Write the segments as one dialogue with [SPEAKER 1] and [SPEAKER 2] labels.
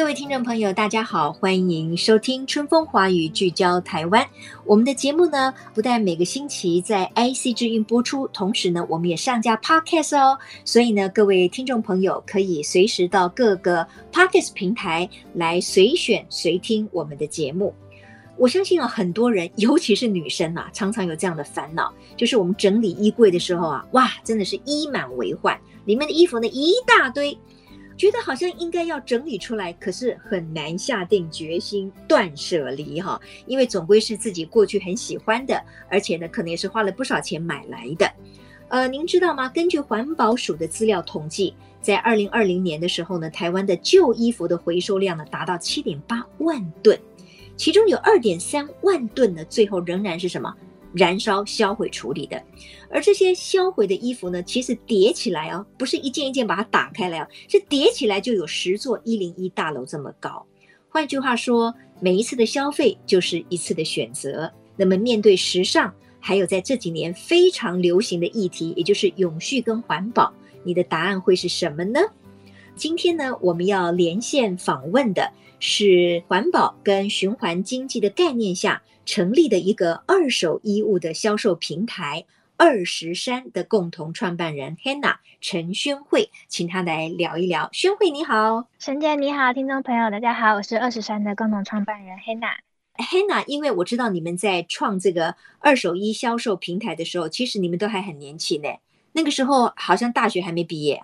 [SPEAKER 1] 各位听众朋友，大家好，欢迎收听《春风华语》，聚焦台湾。我们的节目呢，不但每个星期在 IC 之音播出，同时呢，我们也上架 Podcast 哦。所以呢，各位听众朋友可以随时到各个 Podcast 平台来随选随听我们的节目。我相信啊，很多人，尤其是女生啊，常常有这样的烦恼，就是我们整理衣柜的时候啊，哇，真的是衣满为患，里面的衣服呢一大堆。觉得好像应该要整理出来，可是很难下定决心断舍离哈，因为总归是自己过去很喜欢的，而且呢，可能也是花了不少钱买来的。呃，您知道吗？根据环保署的资料统计，在二零二零年的时候呢，台湾的旧衣服的回收量呢达到七点八万吨，其中有二点三万吨呢，最后仍然是什么？燃烧销毁处理的，而这些销毁的衣服呢，其实叠起来哦，不是一件一件把它打开来哦，是叠起来就有十座一零一大楼这么高。换句话说，每一次的消费就是一次的选择。那么面对时尚，还有在这几年非常流行的议题，也就是永续跟环保，你的答案会是什么呢？今天呢，我们要连线访问的是环保跟循环经济的概念下。成立的一个二手衣物的销售平台二十山的共同创办人 Hannah 陈宣慧，请她来聊一聊。宣慧你好，
[SPEAKER 2] 沈姐你好，听众朋友大家好，我是二十山的共同创办人 Hannah。
[SPEAKER 1] Hannah，因为我知道你们在创这个二手衣销售平台的时候，其实你们都还很年轻呢。那个时候好像大学还没毕业。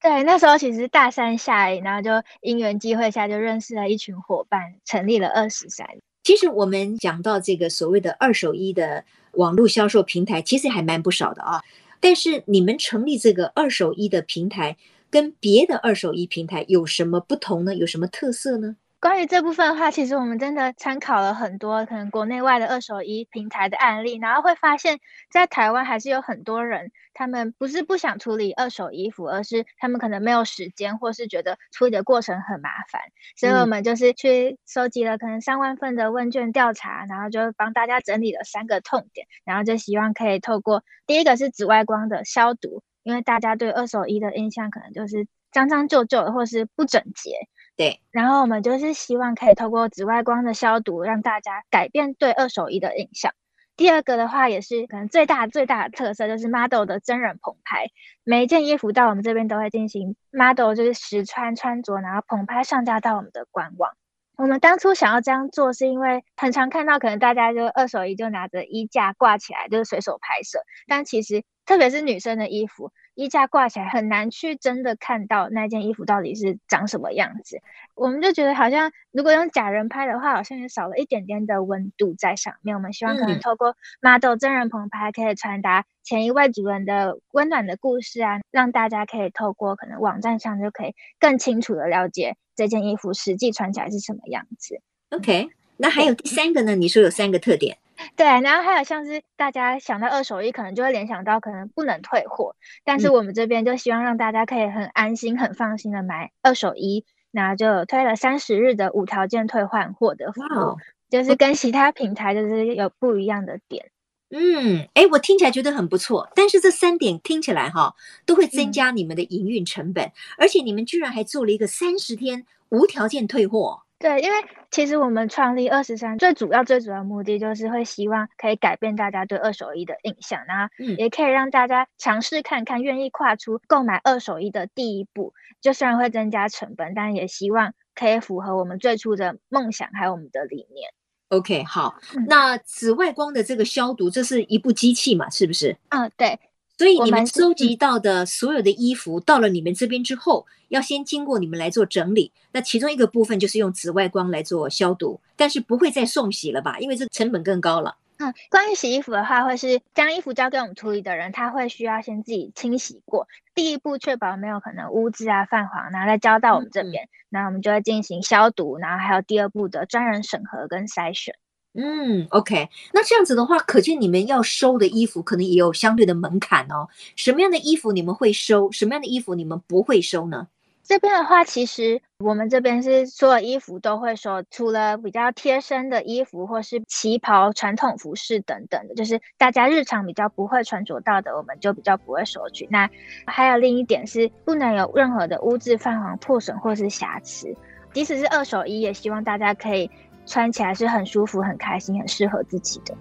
[SPEAKER 2] 对，那时候其实大三下，然后就因缘际会下就认识了一群伙伴，成立了二十山。
[SPEAKER 1] 其实我们讲到这个所谓的二手衣的网络销售平台，其实还蛮不少的啊。但是你们成立这个二手衣的平台，跟别的二手衣平台有什么不同呢？有什么特色呢？
[SPEAKER 2] 关于这部分的话，其实我们真的参考了很多可能国内外的二手衣平台的案例，然后会发现，在台湾还是有很多人，他们不是不想处理二手衣服，而是他们可能没有时间，或是觉得处理的过程很麻烦。所以我们就是去收集了可能上万份的问卷调查，然后就帮大家整理了三个痛点，然后就希望可以透过第一个是紫外光的消毒，因为大家对二手衣的印象可能就是脏脏旧旧的，或是不整洁。
[SPEAKER 1] 对，
[SPEAKER 2] 然后我们就是希望可以透过紫外光的消毒，让大家改变对二手衣的印象。第二个的话，也是可能最大最大的特色，就是 model 的真人捧拍。每一件衣服到我们这边都会进行 model 就是实穿穿着，然后捧拍上架到我们的官网。我们当初想要这样做，是因为很常看到可能大家就二手衣就拿着衣架挂起来，就是随手拍摄，但其实特别是女生的衣服。衣架挂起来很难去真的看到那件衣服到底是长什么样子，我们就觉得好像如果用假人拍的话，好像也少了一点点的温度在上面。我们希望可能透过 model 真人棚拍，可以传达前一位主人的温暖的故事啊，让大家可以透过可能网站上就可以更清楚的了解这件衣服实际穿起来是什么样子。
[SPEAKER 1] OK，那还有第三个呢？你说有三个特点。
[SPEAKER 2] 对，然后还有像是大家想到二手衣，可能就会联想到可能不能退货，但是我们这边就希望让大家可以很安心、很放心的买二手衣，然后就推了三十日的无条件退换货的服务，就是跟其他平台就是有不一样的点。
[SPEAKER 1] 嗯，哎，我听起来觉得很不错，但是这三点听起来哈都会增加你们的营运成本，而且你们居然还做了一个三十天无条件退货。
[SPEAKER 2] 对，因为其实我们创立二十三最主要、最主要的目的就是会希望可以改变大家对二手衣的印象，然后也可以让大家尝试看看，愿意跨出购买二手衣的第一步。就虽然会增加成本，但也希望可以符合我们最初的梦想还有我们的理念。
[SPEAKER 1] OK，好，那紫外光的这个消毒，这是一部机器嘛？是不是？
[SPEAKER 2] 嗯，对。
[SPEAKER 1] 所以你们收集到的所有的衣服到了你们这边之后，要先经过你们来做整理。那其中一个部分就是用紫外光来做消毒，但是不会再送洗了吧？因为这成本更高了。
[SPEAKER 2] 嗯，关于洗衣服的话，会是将衣服交给我们处理的人，他会需要先自己清洗过，第一步确保没有可能污渍啊、泛黄，然后再交到我们这边，那、嗯、我们就会进行消毒，然后还有第二步的专人审核跟筛选。
[SPEAKER 1] 嗯，OK，那这样子的话，可见你们要收的衣服可能也有相对的门槛哦。什么样的衣服你们会收？什么样的衣服你们不会收呢？
[SPEAKER 2] 这边的话，其实我们这边是所有衣服都会收，除了比较贴身的衣服或是旗袍、传统服饰等等的，就是大家日常比较不会穿着到的，我们就比较不会收取。那还有另一点是，不能有任何的污渍、泛黄、破损或是瑕疵。即使是二手衣，也希望大家可以穿起来是很舒服、很开心、很适合自己的。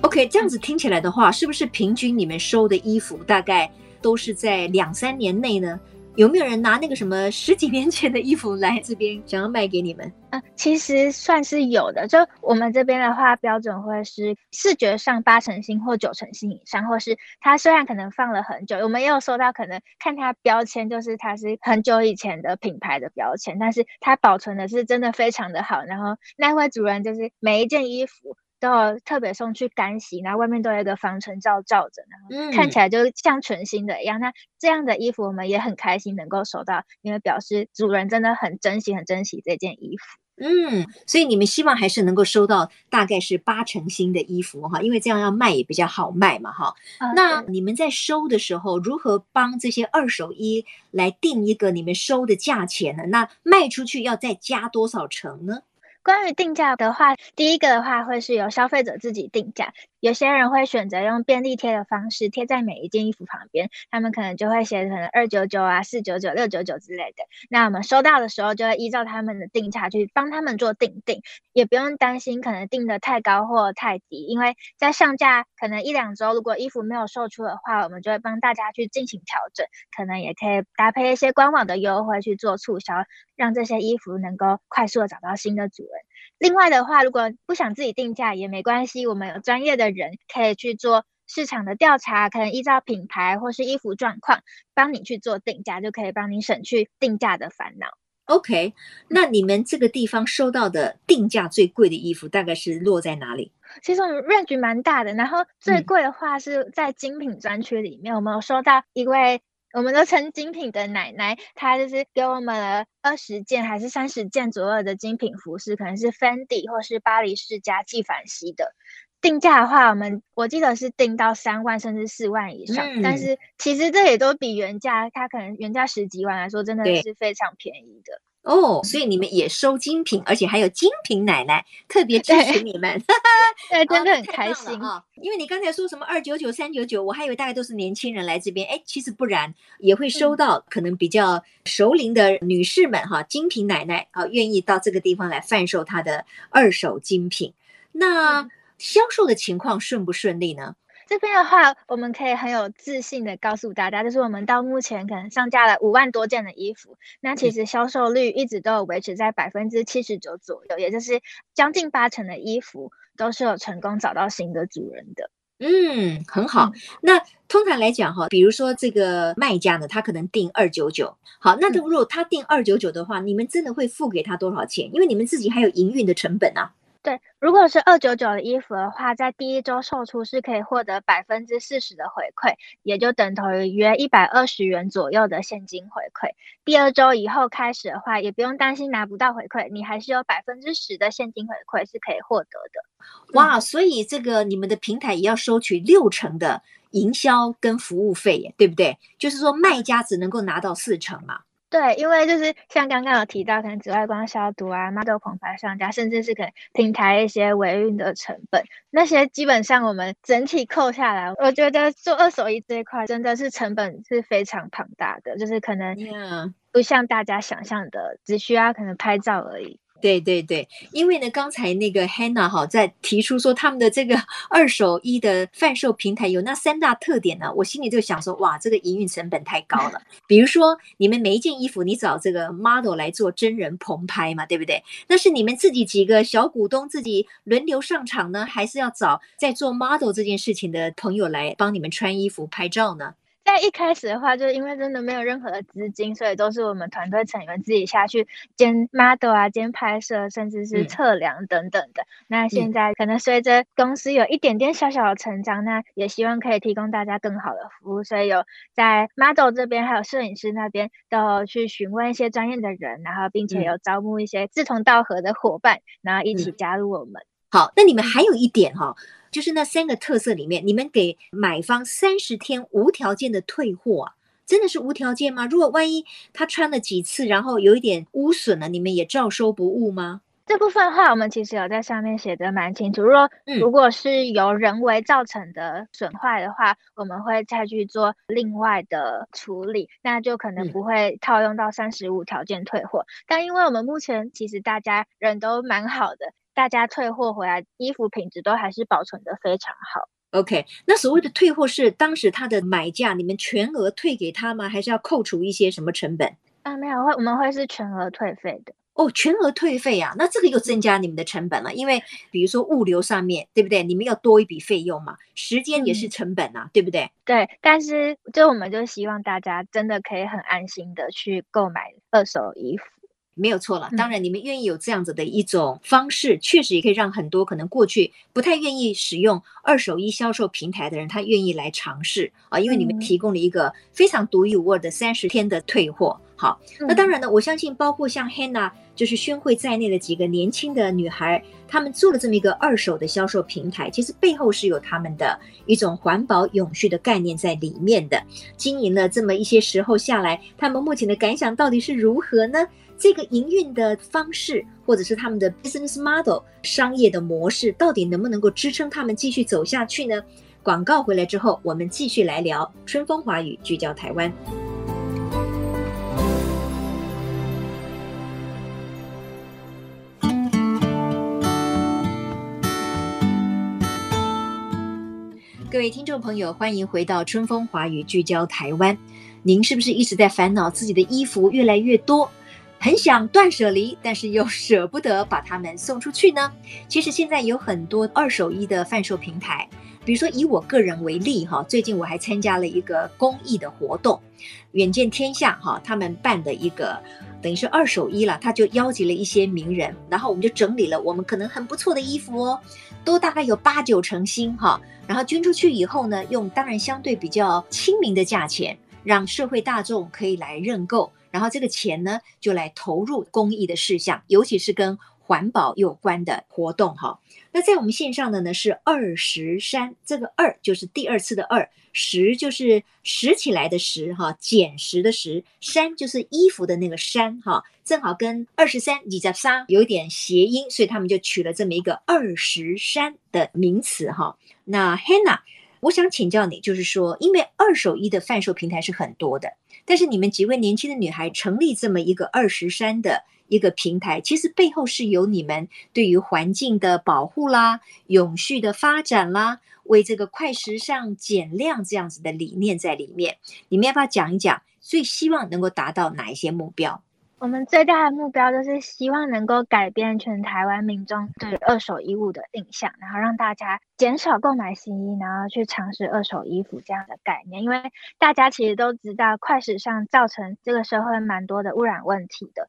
[SPEAKER 1] OK，这样子听起来的话，是不是平均你们收的衣服大概都是在两三年内呢？有没有人拿那个什么十几年前的衣服来这边 想要卖给你们？
[SPEAKER 2] 啊、呃，其实算是有的。就我们这边的话，标准会是视觉上八成新或九成新以上，或是它虽然可能放了很久，我们也有收到可能看它标签，就是它是很久以前的品牌的标签，但是它保存的是真的非常的好。然后那位主人就是每一件衣服。都有特别送去干洗，然后外面都有一个防尘罩罩着，然后看起来就像全新的一样。嗯、那这样的衣服我们也很开心能够收到，因为表示主人真的很珍惜、很珍惜这件衣服。
[SPEAKER 1] 嗯，所以你们希望还是能够收到大概是八成新的衣服哈，因为这样要卖也比较好卖嘛哈。嗯、那你们在收的时候，如何帮这些二手衣来定一个你们收的价钱呢？那卖出去要再加多少成呢？
[SPEAKER 2] 关于定价的话，第一个的话会是由消费者自己定价。有些人会选择用便利贴的方式贴在每一件衣服旁边，他们可能就会写成二九九啊、四九九、六九九之类的。那我们收到的时候，就会依照他们的定价去帮他们做定定，也不用担心可能定得太高或太低，因为在上架可能一两周，如果衣服没有售出的话，我们就会帮大家去进行调整，可能也可以搭配一些官网的优惠去做促销，让这些衣服能够快速的找到新的主。另外的话，如果不想自己定价也没关系，我们有专业的人可以去做市场的调查，可能依照品牌或是衣服状况帮你去做定价，就可以帮你省去定价的烦恼。
[SPEAKER 1] OK，那你们这个地方收到的定价最贵的衣服大概是落在哪里？
[SPEAKER 2] 其实我们 range 蛮大的，然后最贵的话是在精品专区里面，嗯、我们有收到一位。我们都称精品的奶奶，她就是给我们了二十件还是三十件左右的精品服饰，可能是 Fendi 或是巴黎世家纪梵希的。定价的话，我们我记得是定到三万甚至四万以上，嗯、但是其实这也都比原价，它可能原价十几万来说，真的是非常便宜的。
[SPEAKER 1] 哦，所以你们也收精品，而且还有精品奶奶特别支持你们，
[SPEAKER 2] 对，真的很开心
[SPEAKER 1] 啊、哦！因为你刚才说什么二九九、三九九，我还以为大概都是年轻人来这边，哎，其实不然，也会收到可能比较熟龄的女士们哈，精品奶奶啊，愿意到这个地方来贩售她的二手精品。那销售的情况顺不顺利呢？
[SPEAKER 2] 这边的话，我们可以很有自信的告诉大家，就是我们到目前可能上架了五万多件的衣服，那其实销售率一直都有维持在百分之七十九左右，也就是将近八成的衣服都是有成功找到新的主人的。
[SPEAKER 1] 嗯，很好。嗯、那通常来讲哈，比如说这个卖家呢，他可能定二九九，好，那如果他定二九九的话，嗯、你们真的会付给他多少钱？因为你们自己还有营运的成本啊。
[SPEAKER 2] 对，如果是二九九的衣服的话，在第一周售出是可以获得百分之四十的回馈，也就等同于约一百二十元左右的现金回馈。第二周以后开始的话，也不用担心拿不到回馈，你还是有百分之十的现金回馈是可以获得的。
[SPEAKER 1] 哇，所以这个你们的平台也要收取六成的营销跟服务费耶，对不对？就是说卖家只能够拿到四成嘛。
[SPEAKER 2] 对，因为就是像刚刚有提到，可能紫外光消毒啊、model 棚拍上架，甚至是可能平台一些维运的成本，那些基本上我们整体扣下来，我觉得做二手衣这一块真的是成本是非常庞大的，就是可能不像大家想象的，只需要可能拍照而已。
[SPEAKER 1] 对对对，因为呢，刚才那个 Hannah 哈在提出说他们的这个 二手衣的贩售平台有那三大特点呢，我心里就想说，哇，这个营运成本太高了。比如说，你们每一件衣服你找这个 model 来做真人棚拍嘛，对不对？那是你们自己几个小股东自己轮流上场呢，还是要找在做 model 这件事情的朋友来帮你们穿衣服拍照呢？
[SPEAKER 2] 在一开始的话，就因为真的没有任何的资金，所以都是我们团队成员自己下去兼 model 啊，兼拍摄，甚至是测量等等的。嗯、那现在可能随着公司有一点点小小的成长，那也希望可以提供大家更好的服务，所以有在 model 这边还有摄影师那边都有去询问一些专业的人，然后并且有招募一些志同道合的伙伴，然后一起加入我们。
[SPEAKER 1] 嗯、好，那你们还有一点哈、哦。就是那三个特色里面，你们给买方三十天无条件的退货啊，真的是无条件吗？如果万一他穿了几次，然后有一点污损了，你们也照收不误吗？
[SPEAKER 2] 这部分的话，我们其实有在上面写的蛮清楚。如果如果是由人为造成的损坏的话，嗯、我们会再去做另外的处理，那就可能不会套用到三十五条件退货。嗯、但因为我们目前其实大家人都蛮好的。大家退货回来，衣服品质都还是保存得非常好。
[SPEAKER 1] OK，那所谓的退货是当时他的买价，你们全额退给他吗？还是要扣除一些什么成本？
[SPEAKER 2] 啊，没有，会我们会是全额退费的。
[SPEAKER 1] 哦，全额退费啊，那这个又增加你们的成本了，因为比如说物流上面对不对？你们要多一笔费用嘛，时间也是成本啊，嗯、对不对？
[SPEAKER 2] 对，但是就我们就希望大家真的可以很安心的去购买二手衣服。
[SPEAKER 1] 没有错了，当然你们愿意有这样子的一种方式，嗯、确实也可以让很多可能过去不太愿意使用二手衣销售平台的人，他愿意来尝试啊，因为你们提供了一个非常独一无二的三十天的退货。好，那当然呢，我相信包括像 Hannah 就是宣慧在内的几个年轻的女孩，她们做了这么一个二手的销售平台，其实背后是有他们的一种环保永续的概念在里面的。经营了这么一些时候下来，他们目前的感想到底是如何呢？这个营运的方式，或者是他们的 business model 商业的模式，到底能不能够支撑他们继续走下去呢？广告回来之后，我们继续来聊春风华语，聚焦台湾。各位听众朋友，欢迎回到春风华语，聚焦台湾。您是不是一直在烦恼自己的衣服越来越多？很想断舍离，但是又舍不得把它们送出去呢。其实现在有很多二手衣的贩售平台，比如说以我个人为例哈，最近我还参加了一个公益的活动，远见天下哈，他们办的一个等于是二手衣了，他就邀集了一些名人，然后我们就整理了我们可能很不错的衣服哦，都大概有八九成新哈，然后捐出去以后呢，用当然相对比较亲民的价钱，让社会大众可以来认购。然后这个钱呢，就来投入公益的事项，尤其是跟环保有关的活动哈。那在我们线上的呢是二十三，这个二就是第二次的二，拾就是拾起来的拾哈，捡拾的拾，三就是衣服的那个衫哈，正好跟二十三、二十三有一点谐音，所以他们就取了这么一个二十三的名词哈。那 Hanna 我想请教你，就是说，因为二手衣的贩售平台是很多的。但是你们几位年轻的女孩成立这么一个二拾衫的一个平台，其实背后是有你们对于环境的保护啦、永续的发展啦、为这个快时尚减量这样子的理念在里面。你们要不要讲一讲，最希望能够达到哪一些目标？
[SPEAKER 2] 我们最大的目标就是希望能够改变全台湾民众对二手衣物的印象，然后让大家减少购买新衣，然后去尝试二手衣服这样的概念。因为大家其实都知道，快时尚造成这个社会蛮多的污染问题的。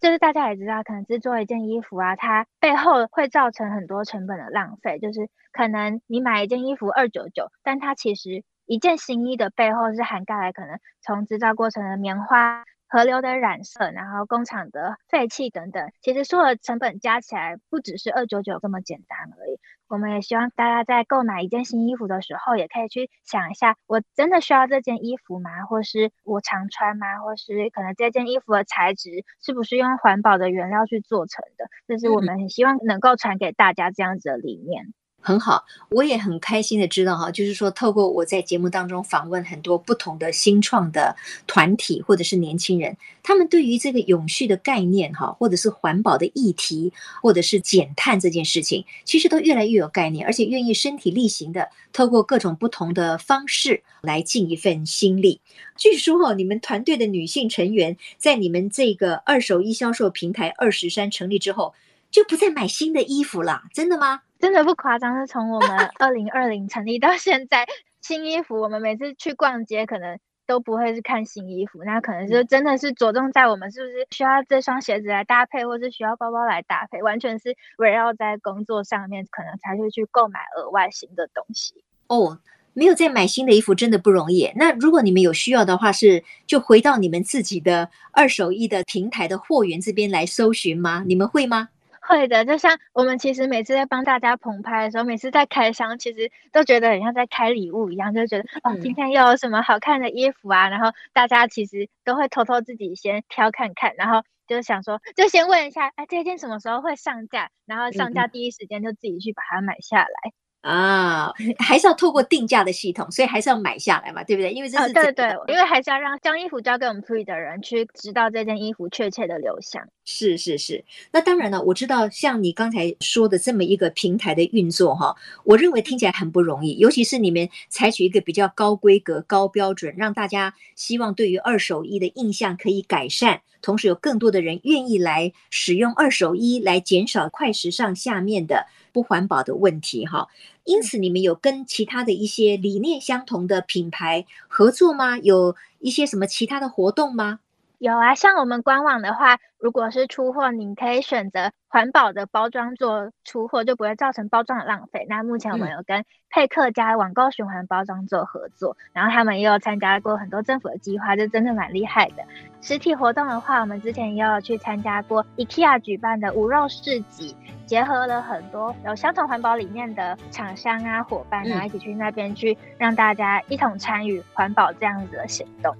[SPEAKER 2] 就是大家也知道，可能制作一件衣服啊，它背后会造成很多成本的浪费。就是可能你买一件衣服二九九，但它其实一件新衣的背后是涵盖了可能从制造过程的棉花。河流的染色，然后工厂的废气等等，其实所有的成本加起来不只是二九九这么简单而已。我们也希望大家在购买一件新衣服的时候，也可以去想一下：我真的需要这件衣服吗？或是我常穿吗？或是可能这件衣服的材质是不是用环保的原料去做成的？这是我们很希望能够传给大家这样子的理念。
[SPEAKER 1] 很好，我也很开心的知道哈，就是说透过我在节目当中访问很多不同的新创的团体或者是年轻人，他们对于这个永续的概念哈，或者是环保的议题，或者是减碳这件事情，其实都越来越有概念，而且愿意身体力行的透过各种不同的方式来尽一份心力。据说哈，你们团队的女性成员在你们这个二手衣销售平台二拾衫成立之后，就不再买新的衣服了，真的吗？
[SPEAKER 2] 真的不夸张，是从我们 二零二零成立到现在，新衣服，我们每次去逛街可能都不会是看新衣服，那可能就真的是着重在我们是不是需要这双鞋子来搭配，或是需要包包来搭配，完全是围绕在工作上面，可能才会去购买额外新的东西。
[SPEAKER 1] 哦，没有再买新的衣服真的不容易。那如果你们有需要的话，是就回到你们自己的二手衣的平台的货源这边来搜寻吗？你们会吗？
[SPEAKER 2] 会的，就像我们其实每次在帮大家棚拍的时候，每次在开箱，其实都觉得很像在开礼物一样，就觉得哦，今天又有什么好看的衣服啊？然后大家其实都会偷偷自己先挑看看，然后就想说，就先问一下，哎，这件什么时候会上架？然后上架第一时间就自己去把它买下来。
[SPEAKER 1] 啊，还是要透过定价的系统，所以还是要买下来嘛，对不对？因为这是、哦、
[SPEAKER 2] 对对，因为还是要让将衣服交给我们 Pre 的人去知道这件衣服确切的流向。
[SPEAKER 1] 是是是，那当然了，我知道像你刚才说的这么一个平台的运作哈，我认为听起来很不容易，尤其是你们采取一个比较高规格、高标准，让大家希望对于二手衣的印象可以改善，同时有更多的人愿意来使用二手衣，来减少快时尚下面的。不环保的问题哈，因此你们有跟其他的一些理念相同的品牌合作吗？有一些什么其他的活动吗？
[SPEAKER 2] 有啊，像我们官网的话，如果是出货，你可以选择环保的包装做出货，就不会造成包装的浪费。那目前我们有跟佩克家网购循环包装做合作，嗯、然后他们也有参加过很多政府的计划，就真的蛮厉害的。实体活动的话，我们之前也有去参加过 IKEA 举办的无肉市集，结合了很多有相同环保理念的厂商啊、伙伴啊，一起去那边去让大家一同参与环保这样子的行
[SPEAKER 1] 动。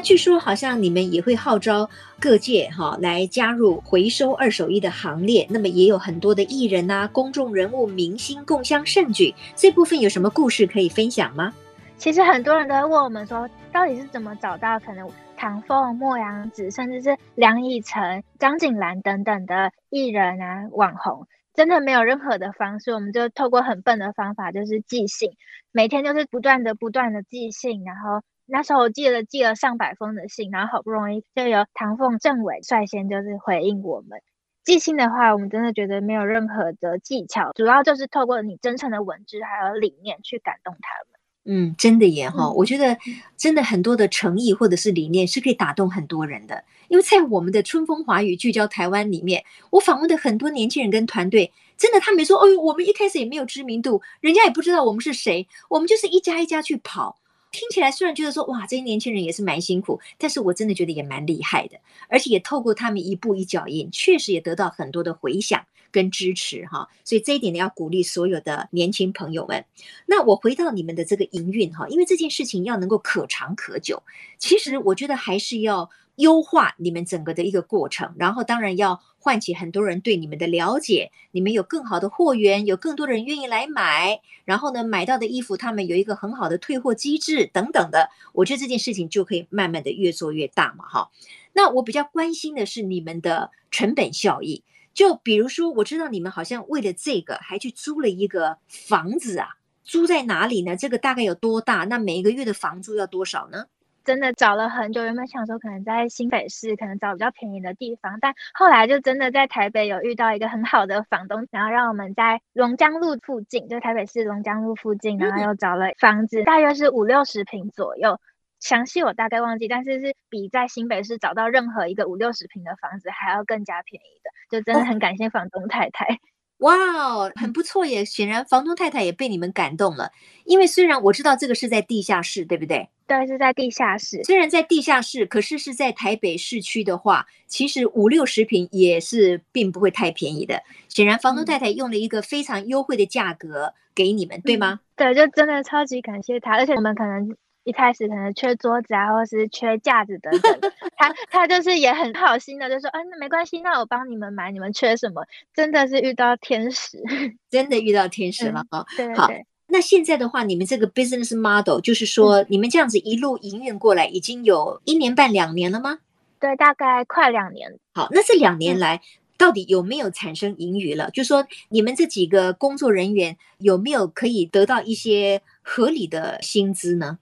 [SPEAKER 1] 据说好像你们也会号召各界哈来加入回收二手衣的行列，那么也有很多的艺人呐、公众人物、明星共襄盛举，这部分有什么故事可以分享吗？
[SPEAKER 2] 其实很多人都会问我们说，到底是怎么找到可能唐凤、莫阳子，甚至是梁以晨、张景兰等等的艺人啊、网红，真的没有任何的方式，我们就透过很笨的方法，就是寄信，每天就是不断的、不断的寄信，然后。那时候我记得寄了上百封的信，然后好不容易就由唐凤政委率先就是回应我们。寄信的话，我们真的觉得没有任何的技巧，主要就是透过你真诚的文字还有理念去感动他们。
[SPEAKER 1] 嗯，真的耶哈，我觉得真的很多的诚意或者是理念是可以打动很多人的。因为在我们的春风华语聚焦台湾里面，我访问的很多年轻人跟团队，真的他们说，哦呦，我们一开始也没有知名度，人家也不知道我们是谁，我们就是一家一家去跑。听起来虽然觉得说哇，这些年轻人也是蛮辛苦，但是我真的觉得也蛮厉害的，而且也透过他们一步一脚印，确实也得到很多的回响跟支持哈。所以这一点呢，要鼓励所有的年轻朋友们。那我回到你们的这个营运哈，因为这件事情要能够可长可久，其实我觉得还是要。优化你们整个的一个过程，然后当然要唤起很多人对你们的了解，你们有更好的货源，有更多的人愿意来买，然后呢，买到的衣服他们有一个很好的退货机制等等的，我觉得这件事情就可以慢慢的越做越大嘛，哈。那我比较关心的是你们的成本效益，就比如说我知道你们好像为了这个还去租了一个房子啊，租在哪里呢？这个大概有多大？那每一个月的房租要多少呢？
[SPEAKER 2] 真的找了很久，原本想说可能在新北市，可能找比较便宜的地方，但后来就真的在台北有遇到一个很好的房东，然后让我们在龙江路附近，就台北市龙江路附近，然后又找了房子，大约是五六十平左右，详细我大概忘记，但是是比在新北市找到任何一个五六十平的房子还要更加便宜的，就真的很感谢房东太太。哦
[SPEAKER 1] 哇哦，很不错耶！显然房东太太也被你们感动了，因为虽然我知道这个是在地下室，对不对？
[SPEAKER 2] 对，是在地下室。
[SPEAKER 1] 虽然在地下室，可是是在台北市区的话，其实五六十平也是并不会太便宜的。显然房东太太用了一个非常优惠的价格给你们，嗯、对吗？
[SPEAKER 2] 对，就真的超级感谢他，而且我们可能。一开始可能缺桌子啊，或是缺架子等等，他他就是也很好心的，就说啊，那没关系，那我帮你们买，你们缺什么？真的是遇到天使，
[SPEAKER 1] 真的遇到天使了哦。
[SPEAKER 2] 对，对，对，
[SPEAKER 1] 好，那现在的话，你们这个 business model 就是说，你们这样子一路营运过来，已经有一年半两年了吗？
[SPEAKER 2] 对，大概快两年。
[SPEAKER 1] 好，那这两年来到底有没有产生盈余了？就是说你们这几个工作人员有没有可以得到一些合理的薪资呢？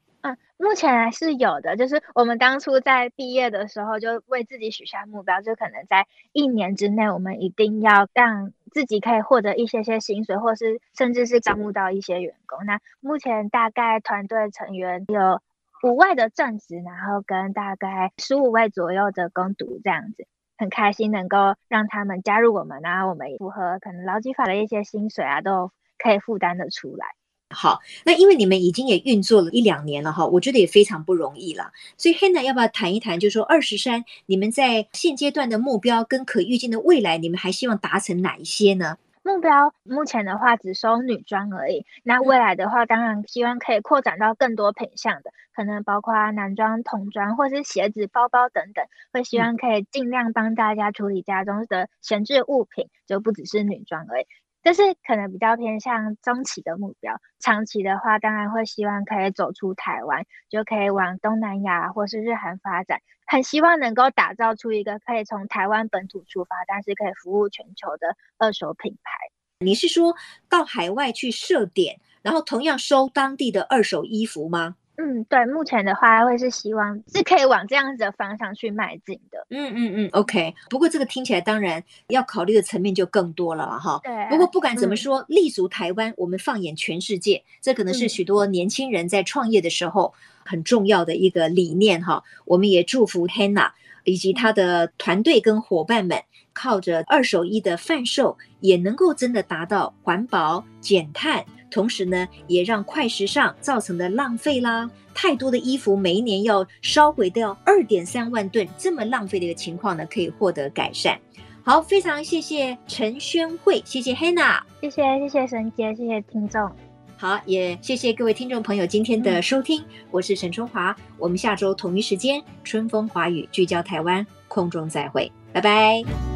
[SPEAKER 2] 目前还是有的，就是我们当初在毕业的时候就为自己许下目标，就可能在一年之内，我们一定要让自己可以获得一些些薪水，或是甚至是招募到一些员工。那目前大概团队成员有五位的正职，然后跟大概十五位左右的工读这样子，很开心能够让他们加入我们，然后我们符合可能劳基法的一些薪水啊，都可以负担得出来。
[SPEAKER 1] 好，那因为你们已经也运作了一两年了哈，我觉得也非常不容易了。所以 Hannah 要不要谈一谈，就是说二十三，你们在现阶段的目标跟可预见的未来，你们还希望达成哪一些呢？
[SPEAKER 2] 目标目前的话只收女装而已，那未来的话当然希望可以扩展到更多品项的，可能包括男装、童装或是鞋子、包包等等，会希望可以尽量帮大家处理家中的闲置物品，就不只是女装而已。就是可能比较偏向中期的目标，长期的话当然会希望可以走出台湾，就可以往东南亚或是日韩发展，很希望能够打造出一个可以从台湾本土出发，但是可以服务全球的二手品牌。
[SPEAKER 1] 你是说到海外去设点，然后同样收当地的二手衣服吗？
[SPEAKER 2] 嗯，对，目前的话会是希望是可以往这样子的方向去迈进的。
[SPEAKER 1] 嗯嗯嗯，OK。不过这个听起来当然要考虑的层面就更多了哈。
[SPEAKER 2] 对啊。
[SPEAKER 1] 不过不管怎么说，嗯、立足台湾，我们放眼全世界，这可能是许多年轻人在创业的时候很重要的一个理念哈。我们也祝福 Hannah 以及他的团队跟伙伴们，靠着二手衣的贩售，也能够真的达到环保减碳。同时呢，也让快时尚造成的浪费啦，太多的衣服每一年要烧毁掉二点三万吨，这么浪费的一个情况呢，可以获得改善。好，非常谢谢陈宣慧，谢谢 Hannah，
[SPEAKER 2] 谢谢谢谢沈姐，谢谢听众。
[SPEAKER 1] 好，也谢谢各位听众朋友今天的收听，嗯、我是沈春华，我们下周同一时间春风华语聚焦台湾空中再会，拜拜。